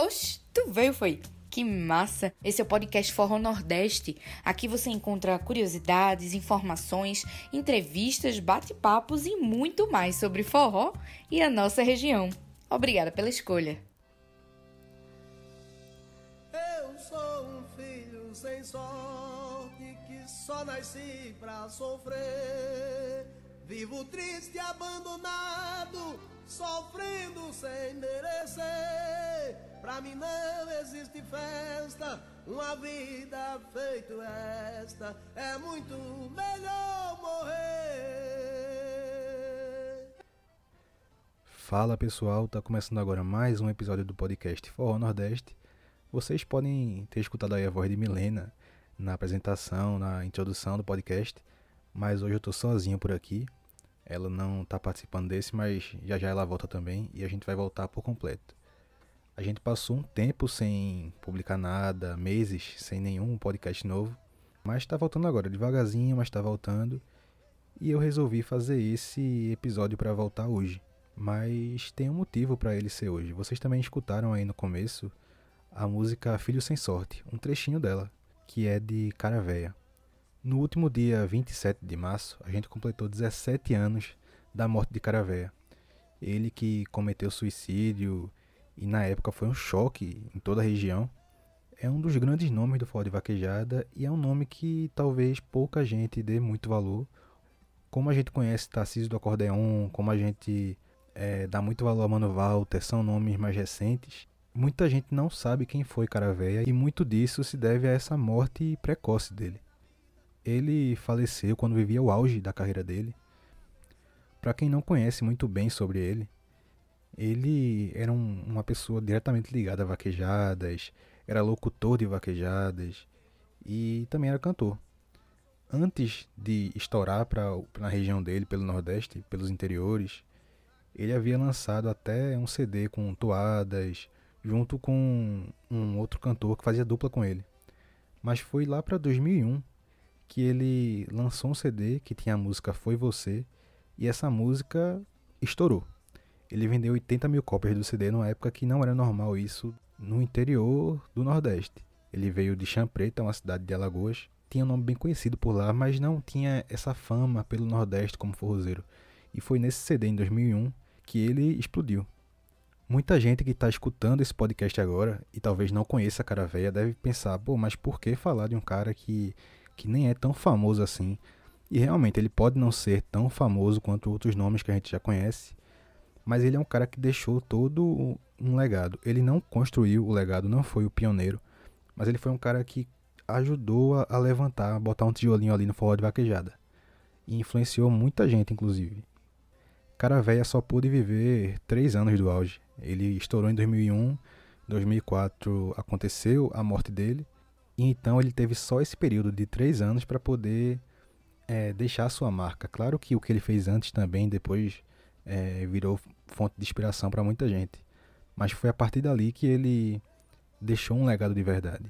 Oxe, tu veio, foi? Que massa! Esse é o podcast Forró Nordeste. Aqui você encontra curiosidades, informações, entrevistas, bate-papos e muito mais sobre forró e a nossa região. Obrigada pela escolha. Eu sou um filho sem sorte que só nasci pra sofrer. Vivo triste, abandonado, sofrendo sem merecer. Pra mim não existe festa, uma vida feita esta é muito melhor morrer. Fala pessoal, tá começando agora mais um episódio do podcast Forró Nordeste. Vocês podem ter escutado aí a voz de Milena na apresentação, na introdução do podcast, mas hoje eu tô sozinho por aqui. Ela não tá participando desse, mas já já ela volta também e a gente vai voltar por completo. A gente passou um tempo sem publicar nada, meses sem nenhum podcast novo, mas tá voltando agora, devagarzinho, mas tá voltando. E eu resolvi fazer esse episódio para voltar hoje. Mas tem um motivo para ele ser hoje. Vocês também escutaram aí no começo a música Filho Sem Sorte, um trechinho dela, que é de Cara Véia. No último dia 27 de março, a gente completou 17 anos da morte de Cara Véia. Ele que cometeu suicídio e na época foi um choque em toda a região. É um dos grandes nomes do forró de vaquejada e é um nome que talvez pouca gente dê muito valor. Como a gente conhece Tarcísio do Acordeon, como a gente é, dá muito valor a Mano Walter, são nomes mais recentes. Muita gente não sabe quem foi Cara Véia e muito disso se deve a essa morte precoce dele. Ele faleceu quando vivia o auge da carreira dele. Para quem não conhece muito bem sobre ele, ele era um, uma pessoa diretamente ligada a vaquejadas, era locutor de vaquejadas e também era cantor. Antes de estourar para na região dele, pelo Nordeste, pelos interiores, ele havia lançado até um CD com toadas, junto com um outro cantor que fazia dupla com ele. Mas foi lá para 2001 que ele lançou um CD que tinha a música Foi Você, e essa música estourou. Ele vendeu 80 mil cópias do CD numa época que não era normal isso no interior do Nordeste. Ele veio de Champreta, uma cidade de Alagoas. Tinha um nome bem conhecido por lá, mas não tinha essa fama pelo Nordeste como forrozeiro. E foi nesse CD em 2001 que ele explodiu. Muita gente que está escutando esse podcast agora e talvez não conheça a cara véia deve pensar, pô, mas por que falar de um cara que que nem é tão famoso assim. E realmente ele pode não ser tão famoso quanto outros nomes que a gente já conhece, mas ele é um cara que deixou todo um legado. Ele não construiu o legado, não foi o pioneiro, mas ele foi um cara que ajudou a, levantar, a botar um tijolinho ali no forró de vaquejada. E influenciou muita gente, inclusive. Cara Véia só pôde viver três anos do auge. Ele estourou em 2001, 2004 aconteceu a morte dele, e então ele teve só esse período de três anos para poder é, deixar a sua marca. Claro que o que ele fez antes também depois é, virou fonte de inspiração para muita gente. Mas foi a partir dali que ele deixou um legado de verdade.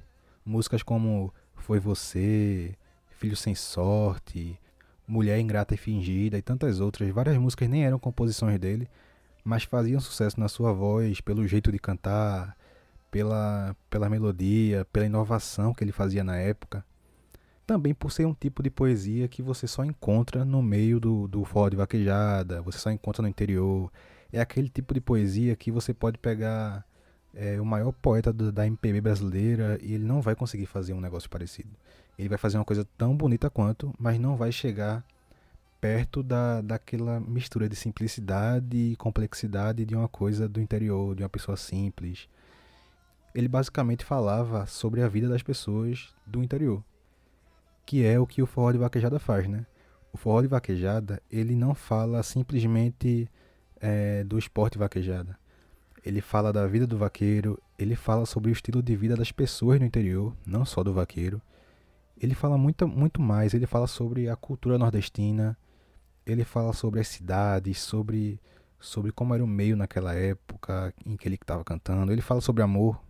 Músicas como Foi Você, Filho Sem Sorte, Mulher Ingrata e Fingida e tantas outras. Várias músicas nem eram composições dele, mas faziam sucesso na sua voz, pelo jeito de cantar, pela, pela melodia, pela inovação que ele fazia na época. Também por ser um tipo de poesia que você só encontra no meio do, do forró de vaquejada, você só encontra no interior. É aquele tipo de poesia que você pode pegar é, o maior poeta do, da MPB brasileira e ele não vai conseguir fazer um negócio parecido. Ele vai fazer uma coisa tão bonita quanto, mas não vai chegar perto da, daquela mistura de simplicidade e complexidade de uma coisa do interior, de uma pessoa simples ele basicamente falava sobre a vida das pessoas do interior, que é o que o forró de vaquejada faz, né? O forró de vaquejada, ele não fala simplesmente é, do esporte vaquejada. Ele fala da vida do vaqueiro, ele fala sobre o estilo de vida das pessoas no interior, não só do vaqueiro. Ele fala muito, muito mais, ele fala sobre a cultura nordestina, ele fala sobre as cidades, sobre, sobre como era o meio naquela época em que ele estava cantando. Ele fala sobre amor,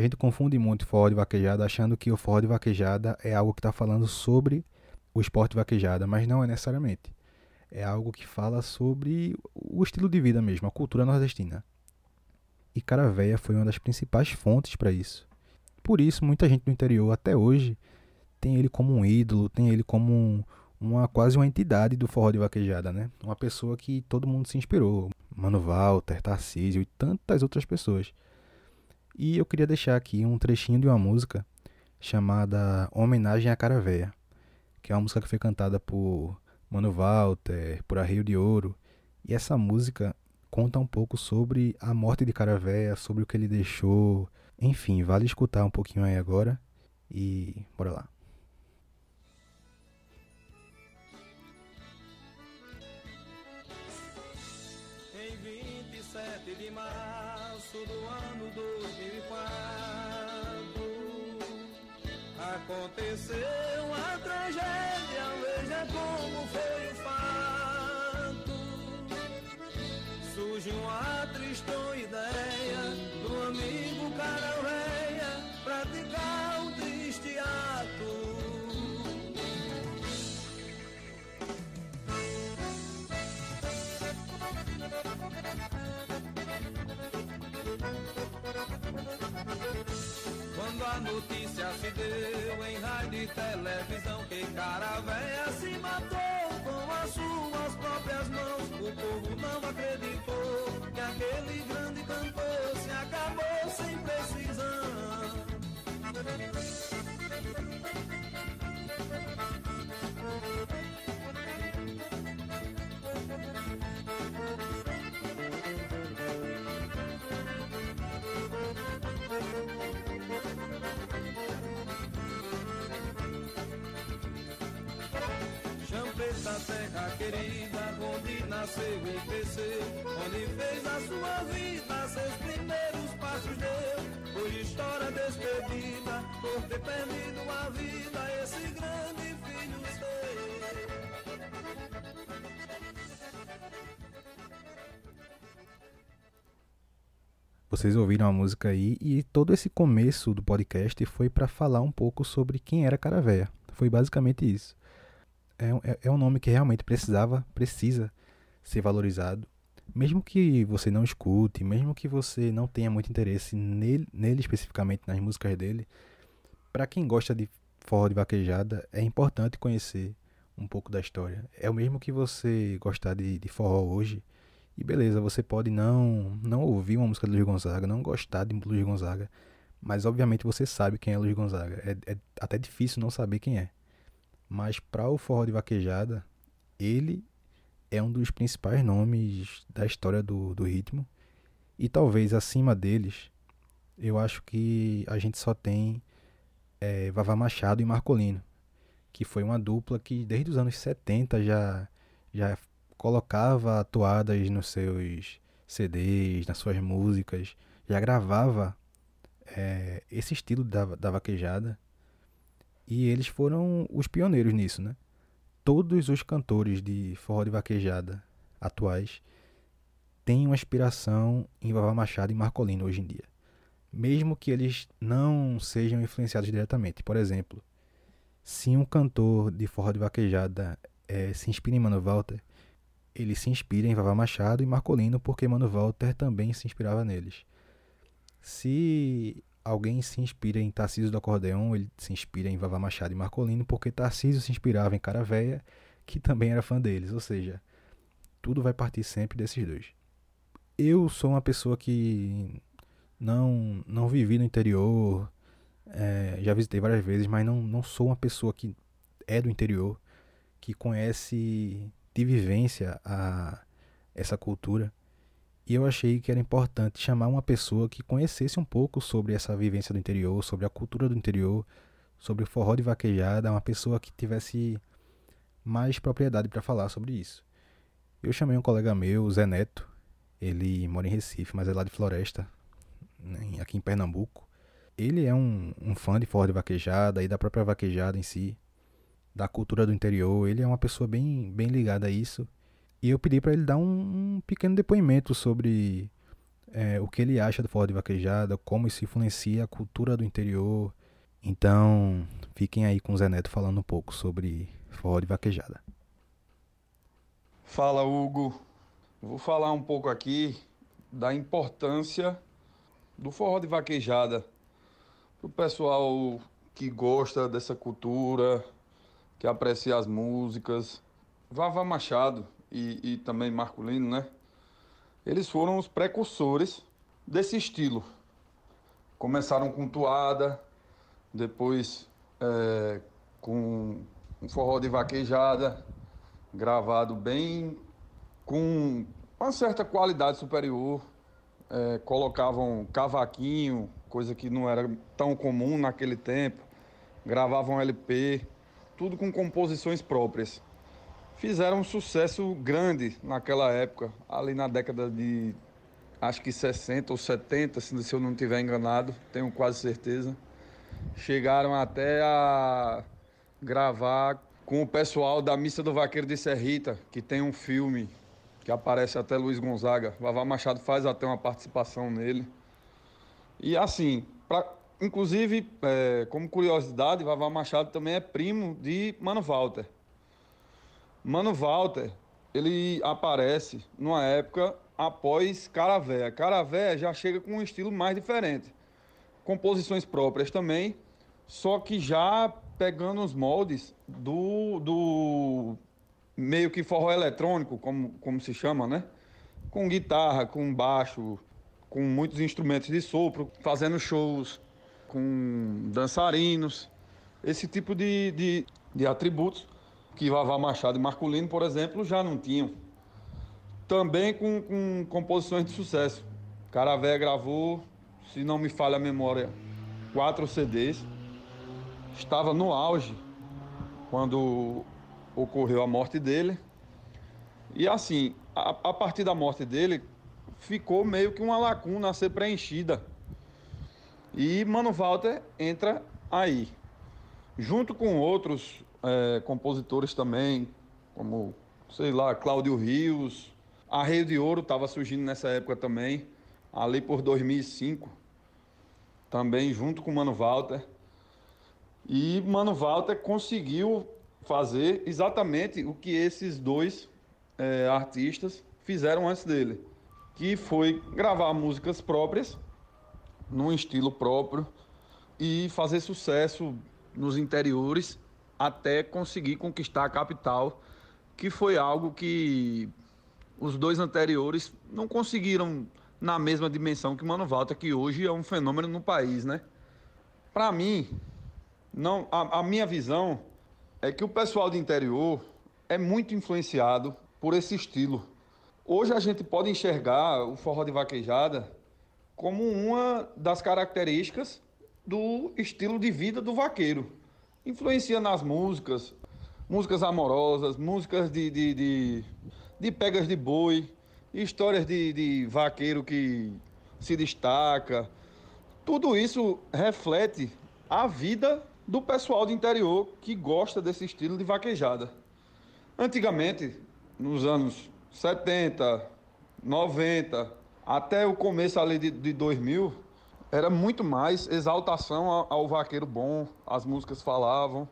a gente confunde muito forró de vaquejada achando que o forró de vaquejada é algo que está falando sobre o esporte vaquejada, mas não é necessariamente. É algo que fala sobre o estilo de vida mesmo, a cultura nordestina. E Caravéia foi uma das principais fontes para isso. Por isso, muita gente do interior até hoje tem ele como um ídolo, tem ele como um, uma quase uma entidade do forró de vaquejada, né? Uma pessoa que todo mundo se inspirou, Mano Walter, Tarcísio e tantas outras pessoas. E eu queria deixar aqui um trechinho de uma música chamada Homenagem à Caravéia, que é uma música que foi cantada por Mano Walter, por Arreio de Ouro. E essa música conta um pouco sobre a morte de Caravéia, sobre o que ele deixou. Enfim, vale escutar um pouquinho aí agora e bora lá. Aconteceu a tragédia, veja como foi o fato. Surge uma tristonha ideia Quando a notícia se deu em rádio e televisão que Caravéia se matou com as suas próprias mãos, o povo não acreditou que aquele grande cantor se acabou sem precisão. Champreta, terra querida, onde nasceu e cresceu, onde fez a sua vida, seus primeiros passos deu. Por história despedida, por ter perdido a vida, esse grande filho seu. Vocês ouviram a música aí e todo esse começo do podcast foi para falar um pouco sobre quem era Caravéia. Foi basicamente isso. É, um- é, é um nome que realmente precisava, precisa ser valorizado. Mesmo que você não escute, mesmo que você não tenha muito interesse nele, nele especificamente, nas músicas dele, para quem gosta de forró de vaquejada, é importante conhecer um pouco da história. É o mesmo que você gostar de, de forró hoje, e beleza, você pode não não ouvir uma música do Luiz Gonzaga, não gostar de Luiz Gonzaga, mas obviamente você sabe quem é Luiz Gonzaga. É, é até difícil não saber quem é. Mas para o forró de vaquejada, ele é um dos principais nomes da história do, do ritmo. E talvez acima deles, eu acho que a gente só tem é, Vavá Machado e Marcolino, que foi uma dupla que desde os anos 70 já, já colocava toadas nos seus CDs, nas suas músicas, já gravava é, esse estilo da, da vaquejada. E eles foram os pioneiros nisso, né? Todos os cantores de forró de vaquejada atuais têm uma inspiração em Vavá Machado e Marcolino hoje em dia. Mesmo que eles não sejam influenciados diretamente. Por exemplo, se um cantor de forró de vaquejada eh, se inspira em Mano Walter, ele se inspira em Vavá Machado e Marcolino porque Mano Walter também se inspirava neles. Se alguém se inspira em Tarcísio do Acordeão, ele se inspira em Vavá Machado e Marcolino porque Tarcísio se inspirava em Caravéia, que também era fã deles. Ou seja, tudo vai partir sempre desses dois. Eu sou uma pessoa que não, não vivi no interior, é, já visitei várias vezes, mas não, não sou uma pessoa que é do interior, que conhece de vivência a essa cultura. E eu achei que era importante chamar uma pessoa que conhecesse um pouco sobre essa vivência do interior, sobre a cultura do interior, sobre o forró de vaquejada, uma pessoa que tivesse mais propriedade para falar sobre isso. Eu chamei um colega meu, Zé Neto, ele mora em Recife, mas é lá de Floresta, né, aqui em Pernambuco. Ele é um, um fã de forró de vaquejada e da própria vaquejada em si, da cultura do interior. Ele é uma pessoa bem, bem ligada a isso. E eu pedi para ele dar um, um pequeno depoimento sobre é, o que ele acha do forró de vaquejada, como isso influencia a cultura do interior. Então, fiquem aí com o Zé Neto falando um pouco sobre forró de vaquejada. Fala, Hugo. Vou falar um pouco aqui da importância do forró de vaquejada, pro pessoal que gosta dessa cultura, que aprecia as músicas. Vavá Machado e, e também Marcolino, né? Eles foram os precursores desse estilo. Começaram com toada, depois é, com um forró de vaquejada, gravado bem com uma certa qualidade superior. É, colocavam cavaquinho, coisa que não era tão comum naquele tempo. Gravavam LP, tudo com composições próprias. Fizeram um sucesso grande naquela época, ali na década de acho que 60 ou 70, se eu não estiver enganado, tenho quase certeza. Chegaram até a gravar com o pessoal da Missa do Vaqueiro de Serrita, que tem um filme que aparece até Luiz Gonzaga. Vavá Machado faz até uma participação nele. E assim, pra, inclusive, é, como curiosidade, Vavá Machado também é primo de Mano Walter. Mano Walter, ele aparece numa época após Caravé. Caravé já chega com um estilo mais diferente. Composições próprias também, só que já pegando os moldes do, do meio que forró eletrônico, como, como se chama, né? Com guitarra, com baixo, com muitos instrumentos de sopro, fazendo shows com dançarinos, esse tipo de, de, de atributos que Vavá Machado e Marcolino, por exemplo, já não tinham. Também com, com composições de sucesso. Caravé gravou, se não me falha a memória, quatro CDs estava no auge quando ocorreu a morte dele. E assim, a, a partir da morte dele, ficou meio que uma lacuna a ser preenchida. E Mano Walter entra aí, junto com outros é, compositores também, como, sei lá, Cláudio Rios. A Rio de Ouro estava surgindo nessa época também, ali por 2005, também junto com Mano Walter. E Mano Walter conseguiu fazer exatamente o que esses dois é, artistas fizeram antes dele, que foi gravar músicas próprias, num estilo próprio, e fazer sucesso nos interiores até conseguir conquistar a capital, que foi algo que os dois anteriores não conseguiram na mesma dimensão que Mano Walter, que hoje é um fenômeno no país, né? Para mim, não, a, a minha visão é que o pessoal do interior é muito influenciado por esse estilo. Hoje a gente pode enxergar o forró de vaquejada como uma das características do estilo de vida do vaqueiro. Influencia nas músicas, músicas amorosas, músicas de, de, de, de pegas de boi, histórias de, de vaqueiro que se destaca. Tudo isso reflete a vida do pessoal do interior que gosta desse estilo de vaquejada. Antigamente, nos anos 70, 90, até o começo ali de, de 2000, era muito mais exaltação ao, vaqueiro bom, as músicas falavam,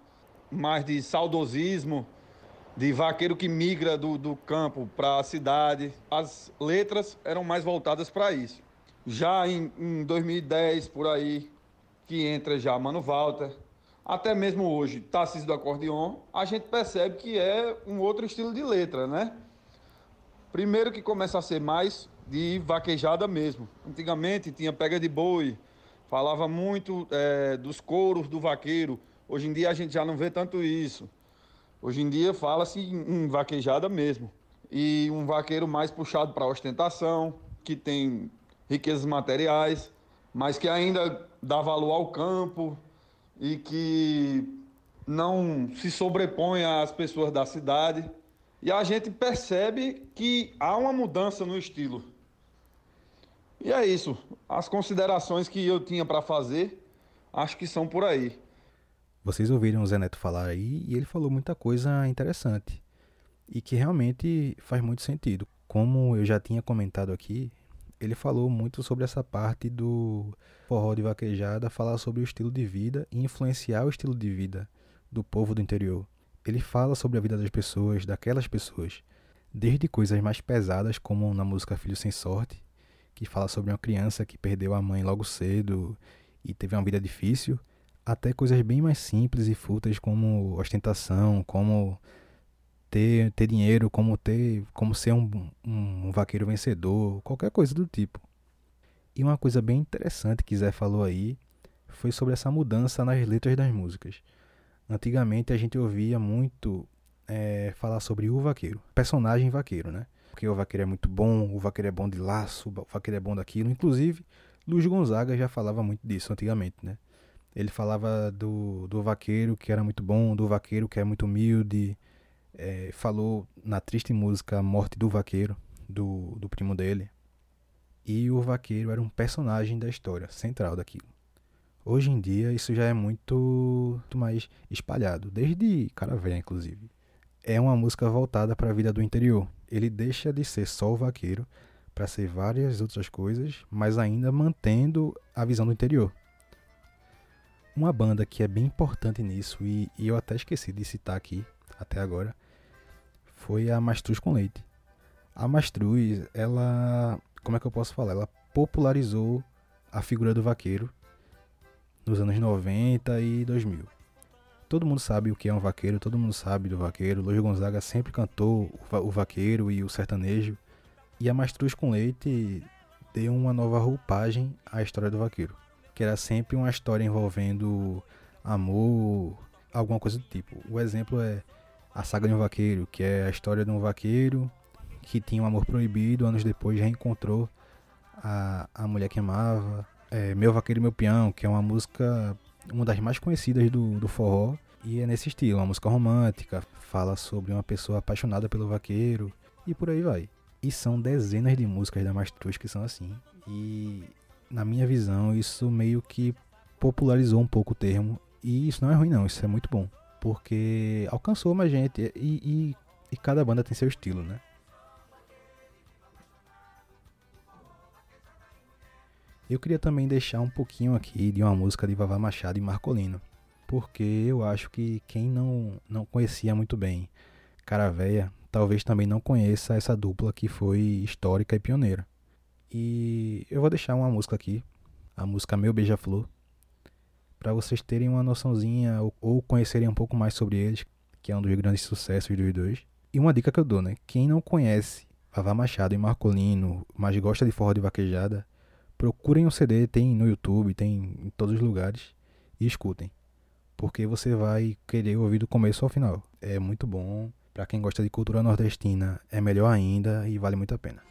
mais de saudosismo, de vaqueiro que migra do, do campo para a cidade. As letras eram mais voltadas para isso. Já em, em 2010, por aí, que entra já Mano Walter, até mesmo hoje, Tassis do acordeon, a gente percebe que é um outro estilo de letra, né? Primeiro que começa a ser mais de vaquejada mesmo. Antigamente tinha pega de boi, falava muito é, dos couros do vaqueiro. Hoje em dia a gente já não vê tanto isso. Hoje em dia fala-se em vaquejada mesmo. E um vaqueiro mais puxado para ostentação, que tem riquezas materiais, mas que ainda dá valor ao campo, e que não se sobrepõe às pessoas da cidade. E a gente percebe que há uma mudança no estilo. E é isso. As considerações que eu tinha para fazer, acho que são por aí. Vocês ouviram o Zé Neto falar aí e ele falou muita coisa interessante e que realmente faz muito sentido. Como eu já tinha comentado aqui, ele falou muito sobre essa parte do forró de vaquejada, falar sobre o estilo de vida e influenciar o estilo de vida do povo do interior. Ele fala sobre a vida das pessoas, daquelas pessoas, desde coisas mais pesadas, como na música Filho Sem Sorte, que fala sobre uma criança que perdeu a mãe logo cedo e teve uma vida difícil, até coisas bem mais simples e fúteis como ostentação, como ter, ter dinheiro, como ter, como ser um, um, vaqueiro vencedor, qualquer coisa do tipo. E uma coisa bem interessante que Zé falou aí foi sobre essa mudança nas letras das músicas. Antigamente a gente ouvia muito é, falar sobre o vaqueiro, personagem vaqueiro, né? Porque o vaqueiro é muito bom, o vaqueiro é bom de laço, o vaqueiro é bom daquilo. Inclusive, Luiz Gonzaga já falava muito disso antigamente, né? Ele falava do, do vaqueiro que era muito bom, do vaqueiro que é muito humilde. É, falou na triste música Morte do Vaqueiro, do, do primo dele. E o vaqueiro era um personagem da história, central daquilo. Hoje em dia isso já é muito, muito mais espalhado, desde cara velha inclusive. É uma música voltada para a vida do interior. Ele deixa de ser só o vaqueiro para ser várias outras coisas, mas ainda mantendo a visão do interior. Uma banda que é bem importante nisso, e, e eu até esqueci de citar aqui, até agora, foi a Mastruz com Leite. A Mastruz, ela, como é que eu posso falar? Ela popularizou a figura do vaqueiro nos anos 90 e 2000. Todo mundo sabe o que é um vaqueiro, todo mundo sabe do vaqueiro. Luiz Gonzaga sempre cantou o vaqueiro e o sertanejo. E a Mastruz com Leite deu uma nova roupagem à história do vaqueiro que era sempre uma história envolvendo amor, alguma coisa do tipo. O exemplo é a saga de um vaqueiro, que é a história de um vaqueiro que tinha um amor proibido, anos depois reencontrou a, a mulher que amava. É, meu Vaqueiro Meu Peão, que é uma música, uma das mais conhecidas do, do forró, e é nesse estilo, uma música romântica, fala sobre uma pessoa apaixonada pelo vaqueiro, e por aí vai. E são dezenas de músicas da Mastruz que são assim. E na minha visão, isso meio que popularizou um pouco o termo. E isso não é ruim, não, isso é muito bom. Porque alcançou mais gente e, e, e cada banda tem seu estilo, né? Eu queria também deixar um pouquinho aqui de uma música de Vavá Machado e Marcolino, porque eu acho que quem não, não conhecia muito bem Caravéia, talvez também não conheça essa dupla que foi histórica e pioneira. E eu vou deixar uma música aqui, a música Meu Beija-Flor, para vocês terem uma noçãozinha ou, ou, conhecerem um pouco mais sobre eles, que é um dos grandes sucessos dos dois. E uma dica que eu dou, né? Quem não conhece Vavá Machado e Marcolino, mas gosta de forró de vaquejada, procurem o um CD, tem no YouTube, tem em todos os lugares, e escutem. Porque você vai querer ouvir do começo ao final. É muito bom. Para quem gosta de cultura nordestina, é melhor ainda e vale muito a pena.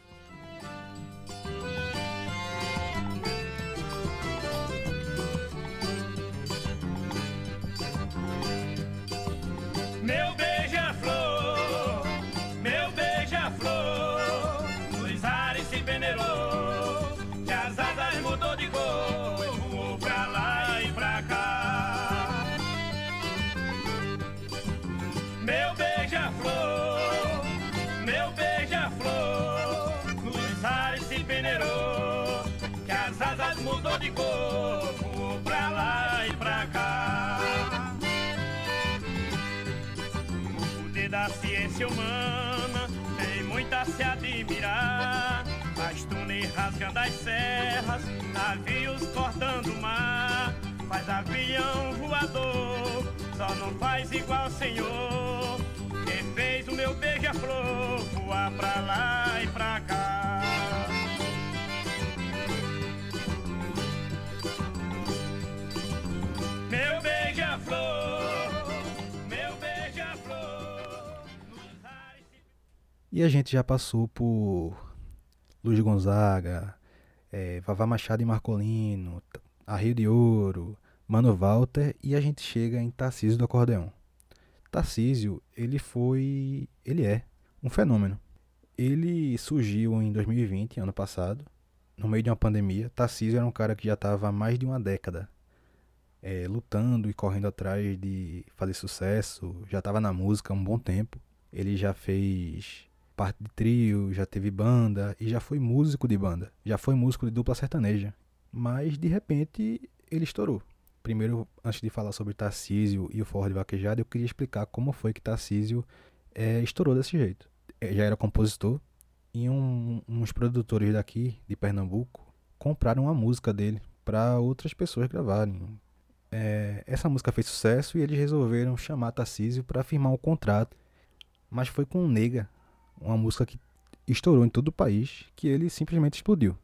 Rasgando as serras, navios cortando o mar. Faz avião voador, só não faz igual senhor. Quem fez o meu beija-flor voar pra lá e pra cá. E a gente já passou por Luiz Gonzaga, é, Vavá Machado e Marcolino, a Rio de Ouro, Mano Walter e a gente chega em Tarcísio do Acordeão. Tarcísio, ele foi, ele é um fenômeno. Ele surgiu em 2020, ano passado, no meio de uma pandemia. Tarcísio era um cara que já estava há mais de uma década é, lutando e correndo atrás de fazer sucesso, já estava na música há um bom tempo. Ele já fez parte de trio, já teve banda e já foi músico de banda, já foi músico de dupla sertaneja. Mas de repente ele estourou. Primeiro, antes de falar sobre Tarcísio e o Ford Vaquejado, eu queria explicar como foi que Tarcísio é, estourou desse jeito. É, já era compositor, e um, uns produtores daqui, de Pernambuco, compraram uma música dele para outras pessoas gravarem. É, essa música fez sucesso e eles resolveram chamar Tarcísio para firmar um contrato, mas foi com Nega, uma música que estourou em todo o país, que ele simplesmente explodiu.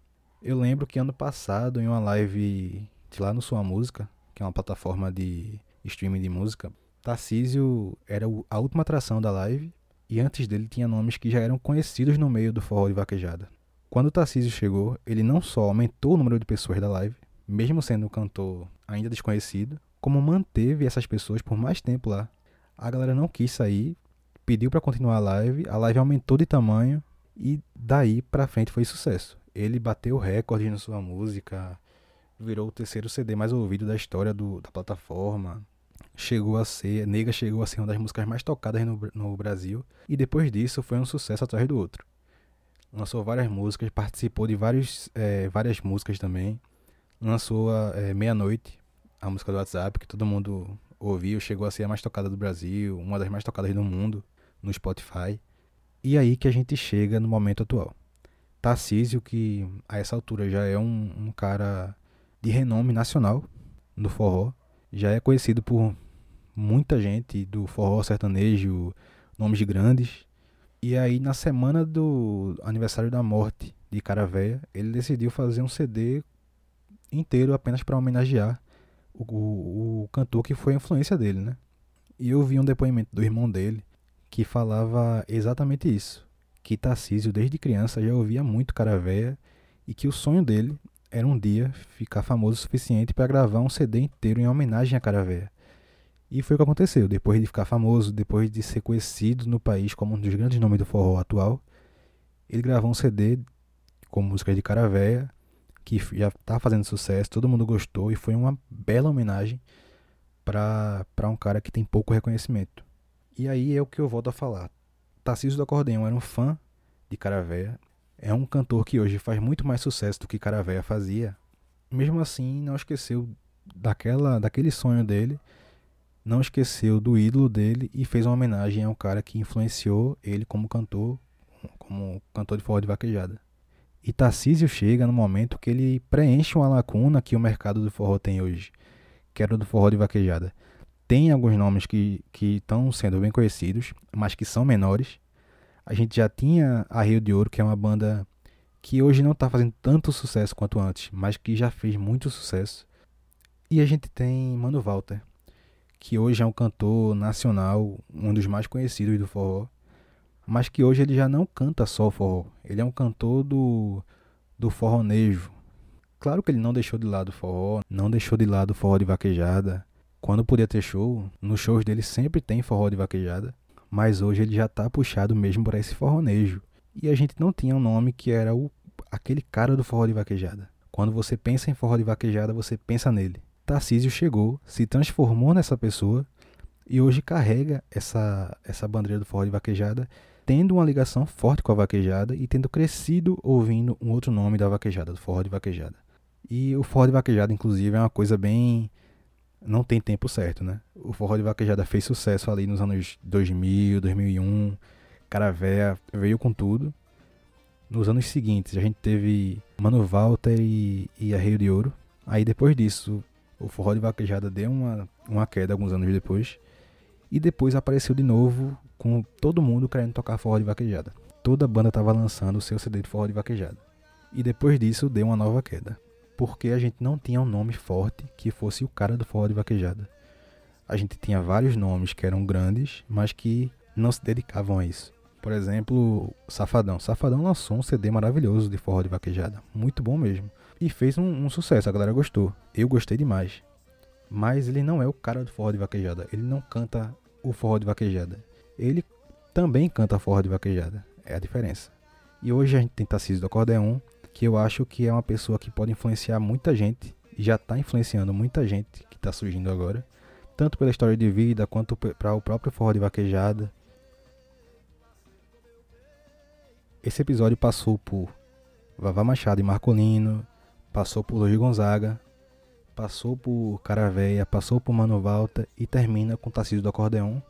Eu lembro que ano passado, em uma live de lá no Sua Música, que é uma plataforma de streaming de música, Tarcísio era a última atração da live e antes dele tinha nomes que já eram conhecidos no meio do forró de vaquejada. Quando Tarcísio chegou, ele não só aumentou o número de pessoas da live, mesmo sendo um cantor ainda desconhecido, como manteve essas pessoas por mais tempo lá. A galera não quis sair, pediu para continuar a live, a live aumentou de tamanho e daí para frente foi sucesso. Ele bateu recorde na sua música, virou o terceiro CD mais ouvido da história do, da plataforma. Chegou a ser, Nega chegou a ser uma das músicas mais tocadas no, no Brasil e depois disso foi um sucesso atrás do outro. Lançou várias músicas, participou de vários, é, várias músicas também. Lançou a é, Meia-Noite, a música do WhatsApp, que todo mundo ouviu, chegou a ser a mais tocada do Brasil, uma das mais tocadas do mundo no Spotify. E aí que a gente chega no momento atual. Tarcísio, que a essa altura já é um, um cara de renome nacional no forró, já é conhecido por muita gente do forró sertanejo, nomes grandes. E aí, na semana do aniversário da morte de Caravéia, ele decidiu fazer um CD inteiro apenas para homenagear o, o, o, cantor que foi a influência dele, né? E eu vi um depoimento do irmão dele que falava exatamente isso, que Tarcísio desde criança já ouvia muito Caravéia e que o sonho dele era um dia ficar famoso o suficiente para gravar um CD inteiro em homenagem a Caravéia. E foi o que aconteceu. Depois de ficar famoso, depois de ser conhecido no país como um dos grandes nomes do forró atual, ele gravou um CD com músicas de Caravéia, que já está fazendo sucesso, todo mundo gostou e foi uma bela homenagem para um cara que tem pouco reconhecimento. E aí é o que eu volto a falar. Tarcísio do Acordeão era um fã de Caravéia, é um cantor que hoje faz muito mais sucesso do que Caravéia fazia. Mesmo assim, não esqueceu daquela, daquele sonho dele, não esqueceu do ídolo dele e fez uma homenagem ao cara que influenciou ele como cantor, como cantor de forró de vaquejada. E Tarcísio chega no momento que ele preenche uma lacuna que o mercado do forró tem hoje, que era do forró de vaquejada. Tem alguns nomes que estão sendo bem conhecidos, mas que são menores, a gente já tinha a Rio de Ouro, que é uma banda que hoje não está fazendo tanto sucesso quanto antes, mas que já fez muito sucesso. E a gente tem Mano Walter, que hoje é um cantor nacional, um dos mais conhecidos do forró, mas que hoje ele já não canta só o forró, ele é um cantor do, do forronejo. Claro que ele não deixou de lado o forró, não deixou de lado o forró de vaquejada. Quando podia ter show, nos shows dele sempre tem forró de vaquejada mas hoje ele já está puxado mesmo para esse forronejo. E a gente não tinha um nome que era o, aquele cara do forró de vaquejada. Quando você pensa em forró de vaquejada, você pensa nele. Tarcísio chegou, se transformou nessa pessoa e hoje carrega essa, essa bandeira do forró de vaquejada, tendo uma ligação forte com a vaquejada e tendo crescido ouvindo um outro nome da vaquejada, do forró de vaquejada. E o forró de vaquejada, inclusive, é uma coisa bem não tem tempo certo, né? O forró de vaquejada fez sucesso ali nos anos 2000, 2001. Caravéia veio com tudo. Nos anos seguintes, a gente teve Mano Walter e, e a Rio de Ouro. Aí depois disso, o forró de vaquejada deu uma, uma queda alguns anos depois. E depois apareceu de novo com todo mundo querendo tocar forró de vaquejada. Toda banda estava lançando o seu CD de forró de vaquejada. E depois disso deu uma nova queda porque a gente não tinha um nome forte que fosse o cara do forró de vaquejada. A gente tinha vários nomes que eram grandes, mas que não se dedicavam a isso. Por exemplo, Safadão. Safadão lançou um CD maravilhoso de forró de vaquejada, muito bom mesmo. E fez um, um sucesso, a galera gostou. Eu gostei demais. Mas ele não é o cara do forró de vaquejada. Ele não canta o forró de vaquejada. Ele também canta forró de vaquejada. É a diferença. E hoje a gente tem Tarcísio do Acordeon, que eu acho que é uma pessoa que pode influenciar muita gente, e já está influenciando muita gente que está surgindo agora, tanto pela história de vida quanto para o próprio forró de vaquejada. Esse episódio passou por Vavá Machado e Marcolino, passou por Luiz Gonzaga, passou por Caravéia, passou por Mano Valta e termina com Tarcísio do Acordeon.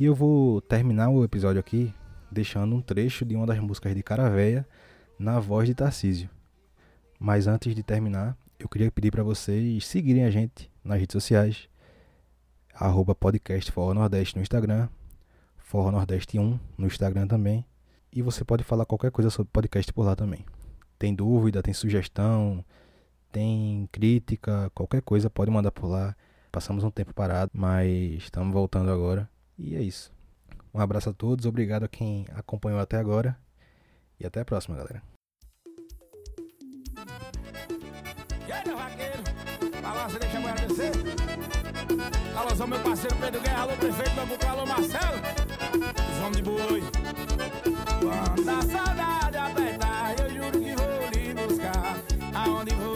E eu vou terminar o episódio aqui deixando um trecho de uma das músicas de Caravéia na voz de Tarcísio. Mas antes de terminar, eu queria pedir para vocês seguirem a gente nas redes sociais, arroba podcast Forró Nordeste no Instagram, Forró Nordeste 1 no Instagram também, e você pode falar qualquer coisa sobre podcast por lá também. Tem dúvida, tem sugestão, tem crítica, qualquer coisa pode mandar por lá. Passamos um tempo parado, mas estamos voltando agora. E é isso. Um abraço a todos, obrigado a quem acompanhou até agora. E até a próxima, galera. Meu? Balança, deixa a mulher descer. Alôzão, meu parceiro Pedro Guerra, alô, prefeito Bambuca, alô, Marcelo. Os homens de boi. Quando a saudade apertar, eu juro que vou lhe buscar. Aonde você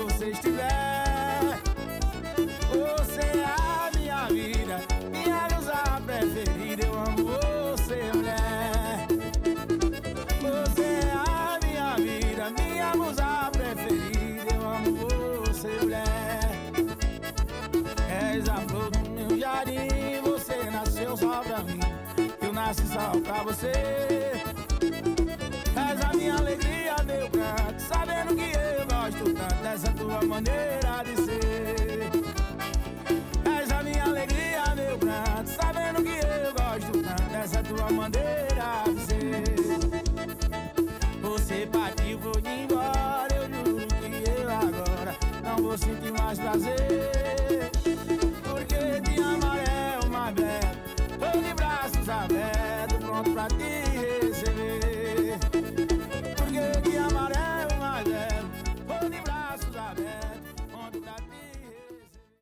precisava pra você. És a minha alegria, meu canto Sabendo que eu gosto tanto dessa tua maneira.